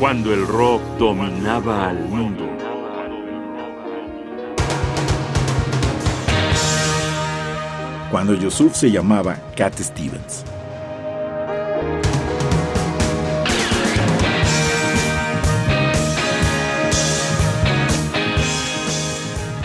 cuando el rock dominaba al mundo. Cuando Yusuf se llamaba Cat Stevens.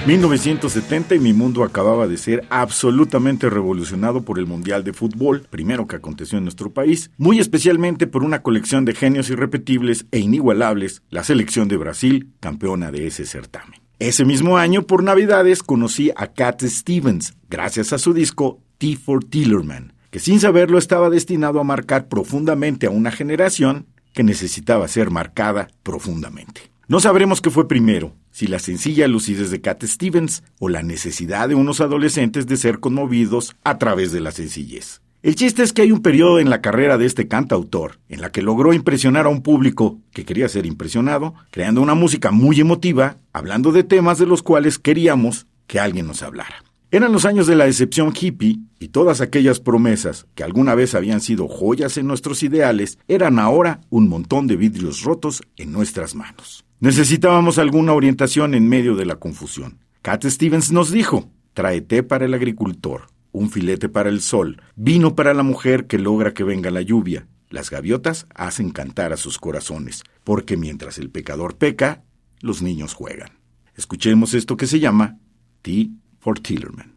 1970 y mi mundo acababa de ser absolutamente revolucionado por el Mundial de Fútbol, primero que aconteció en nuestro país, muy especialmente por una colección de genios irrepetibles e inigualables, la selección de Brasil, campeona de ese certamen. Ese mismo año, por Navidades, conocí a Cat Stevens, gracias a su disco T for Tillerman, que sin saberlo estaba destinado a marcar profundamente a una generación que necesitaba ser marcada profundamente. No sabremos qué fue primero, si la sencilla lucidez de Cat Stevens o la necesidad de unos adolescentes de ser conmovidos a través de la sencillez. El chiste es que hay un periodo en la carrera de este cantautor en la que logró impresionar a un público que quería ser impresionado, creando una música muy emotiva, hablando de temas de los cuales queríamos que alguien nos hablara. Eran los años de la decepción hippie y todas aquellas promesas que alguna vez habían sido joyas en nuestros ideales eran ahora un montón de vidrios rotos en nuestras manos. Necesitábamos alguna orientación en medio de la confusión. Cat Stevens nos dijo, trae té para el agricultor, un filete para el sol, vino para la mujer que logra que venga la lluvia. Las gaviotas hacen cantar a sus corazones, porque mientras el pecador peca, los niños juegan. Escuchemos esto que se llama Tea for Tillerman.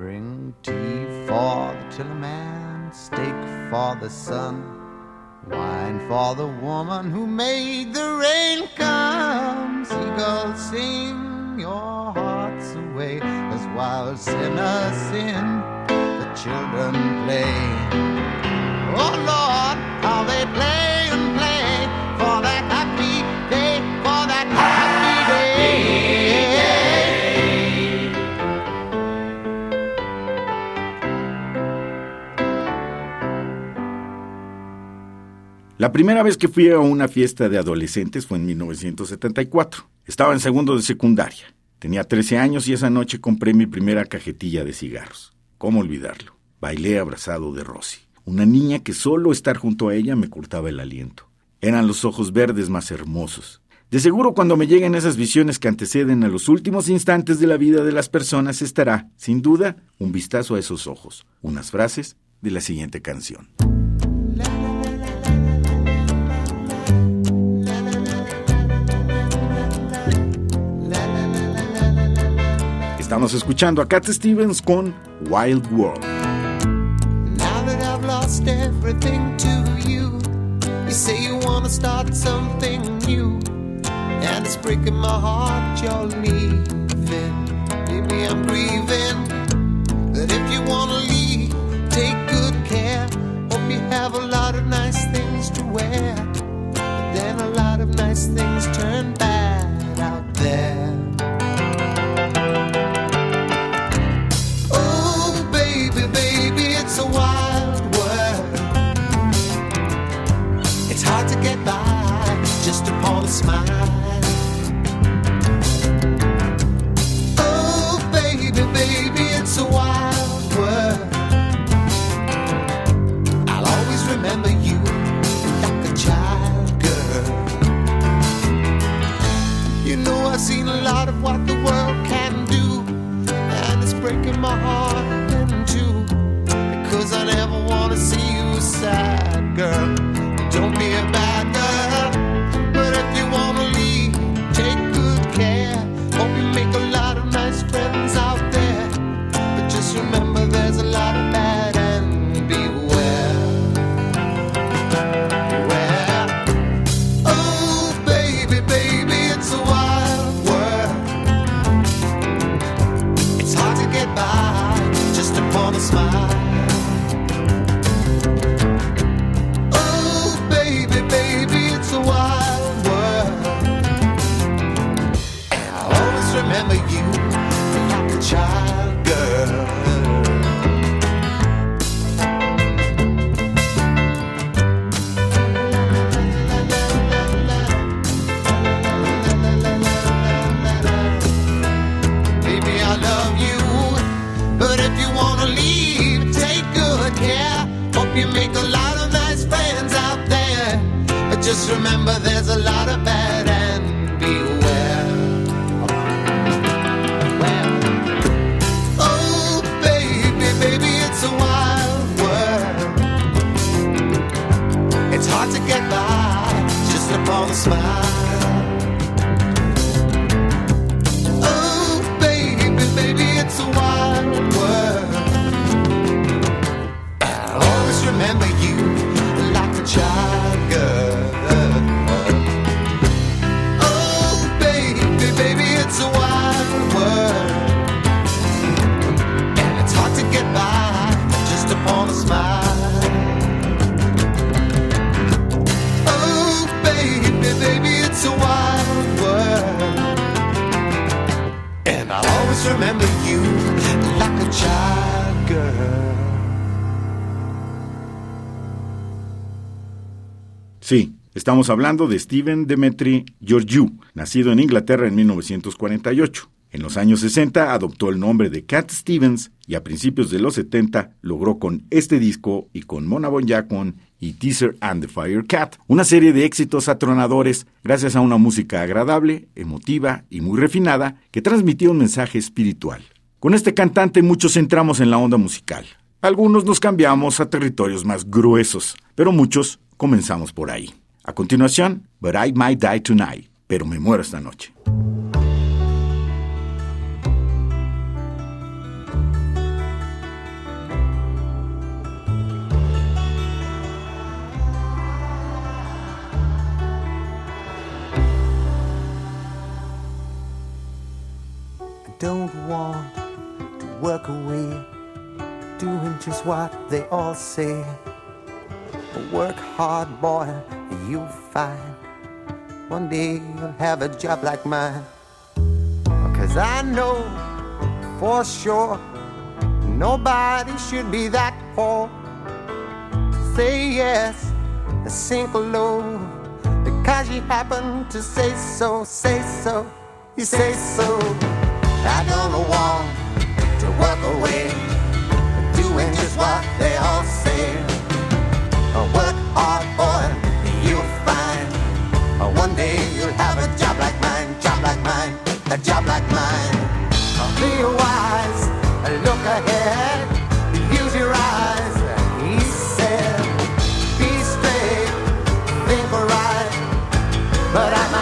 The Tillerman, stake for the sun, wine for the woman who made the rain come. Seagulls sing your hearts away as wild sinners sin, the children play. Oh Lord, La primera vez que fui a una fiesta de adolescentes fue en 1974. Estaba en segundo de secundaria. Tenía 13 años y esa noche compré mi primera cajetilla de cigarros. ¿Cómo olvidarlo? Bailé abrazado de Rosy, una niña que solo estar junto a ella me cortaba el aliento. Eran los ojos verdes más hermosos. De seguro cuando me lleguen esas visiones que anteceden a los últimos instantes de la vida de las personas estará, sin duda, un vistazo a esos ojos, unas frases de la siguiente canción. Estamos escuchando a Cat Stevens con Wild World. Now that I've lost everything to you, you say you want to start something new, and it's breaking my heart you're leaving. Maybe I'm grieving that if you want to leave, take good care. Hope you have a lot of nice things to wear, but then a lot of nice things turn bad you wanna leave, take good care. Hope you make a lot of nice friends out there. But just remember there's a lot of bad and beware. beware. Oh, baby, baby, it's a wild world. It's hard to get by just upon a smile. Sí, estamos hablando de Steven Demetri Georgiou, nacido en Inglaterra en 1948. En los años 60 adoptó el nombre de Cat Stevens y a principios de los 70 logró con este disco y con Mona Bonjacon y Teaser and the Fire Cat una serie de éxitos atronadores gracias a una música agradable, emotiva y muy refinada que transmitía un mensaje espiritual. Con este cantante muchos entramos en la onda musical. Algunos nos cambiamos a territorios más gruesos, pero muchos comenzamos por ahí. A continuación, But I Might Die Tonight, pero me muero esta noche. Don't want to work away, doing just what they all say. Work hard, boy, you'll find one day you'll have a job like mine. Cause I know for sure nobody should be that poor. Say yes, sink low, because you happen to say so, say so, you say so. I don't want to work away, doing just what they all say. Work hard, boy, you'll find. One day you'll have a job like mine, job like mine, a job like mine. Be wise, look ahead, use your eyes. He said, be straight, think right, but I might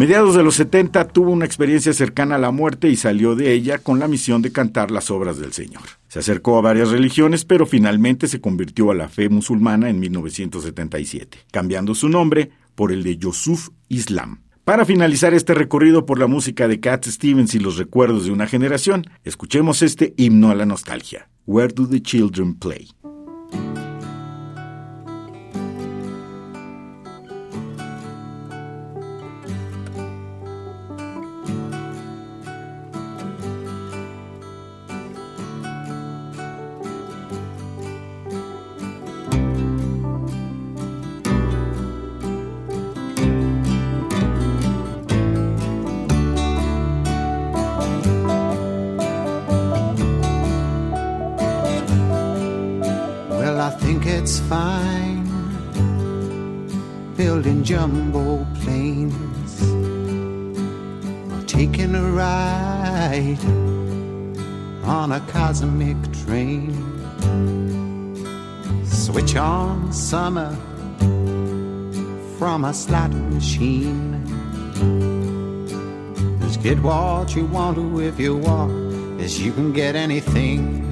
mediados de los 70 tuvo una experiencia cercana a la muerte y salió de ella con la misión de cantar las obras del Señor. Se acercó a varias religiones, pero finalmente se convirtió a la fe musulmana en 1977, cambiando su nombre por el de Yusuf Islam. Para finalizar este recorrido por la música de Cat Stevens y los recuerdos de una generación, escuchemos este himno a la nostalgia, Where Do the Children Play? It's fine building jumbo planes or taking a ride on a cosmic train. Switch on summer from a slot machine. Just get what you want to if you want, as you can get anything.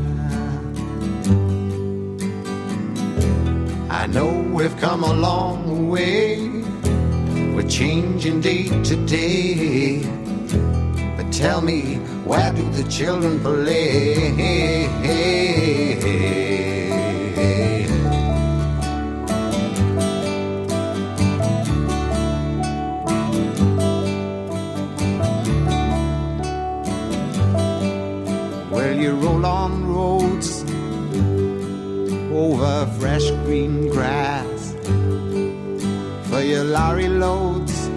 Know we've come a long way. We're changing day to day. But tell me, where do the children play? Fresh green grass for your lorry loads,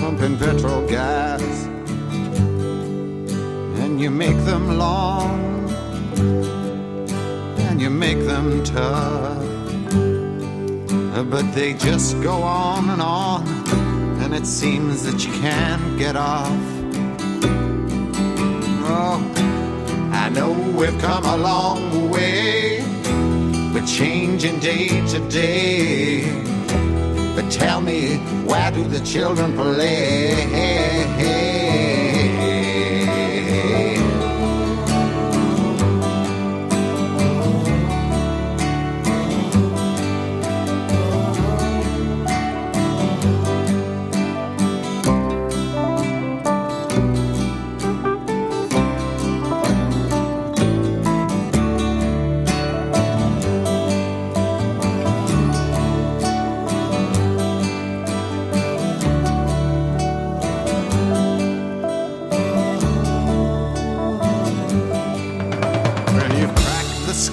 pumping petrol gas, and you make them long and you make them tough, but they just go on and on, and it seems that you can't get off. Oh. I know we've come a long way, but changing day to day. But tell me, where do the children play?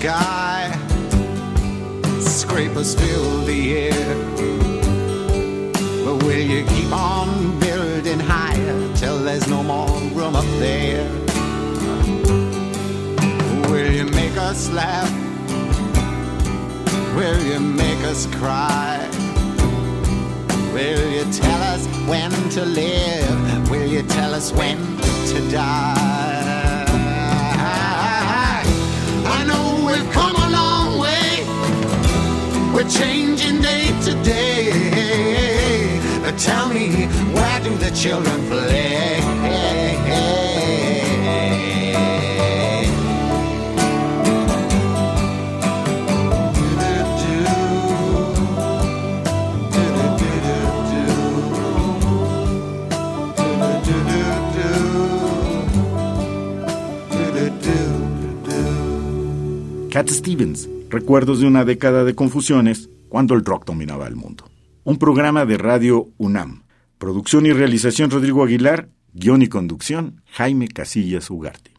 Sky. Scrapers fill the air. But will you keep on building higher till there's no more room up there? Will you make us laugh? Will you make us cry? Will you tell us when to live? Will you tell us when to die? We're changing day to day. Tell me, where do the children play? Cat Stevens, recuerdos de una década de confusiones cuando el rock dominaba el mundo. Un programa de radio UNAM. Producción y realización Rodrigo Aguilar, guion y conducción Jaime Casillas Ugarte.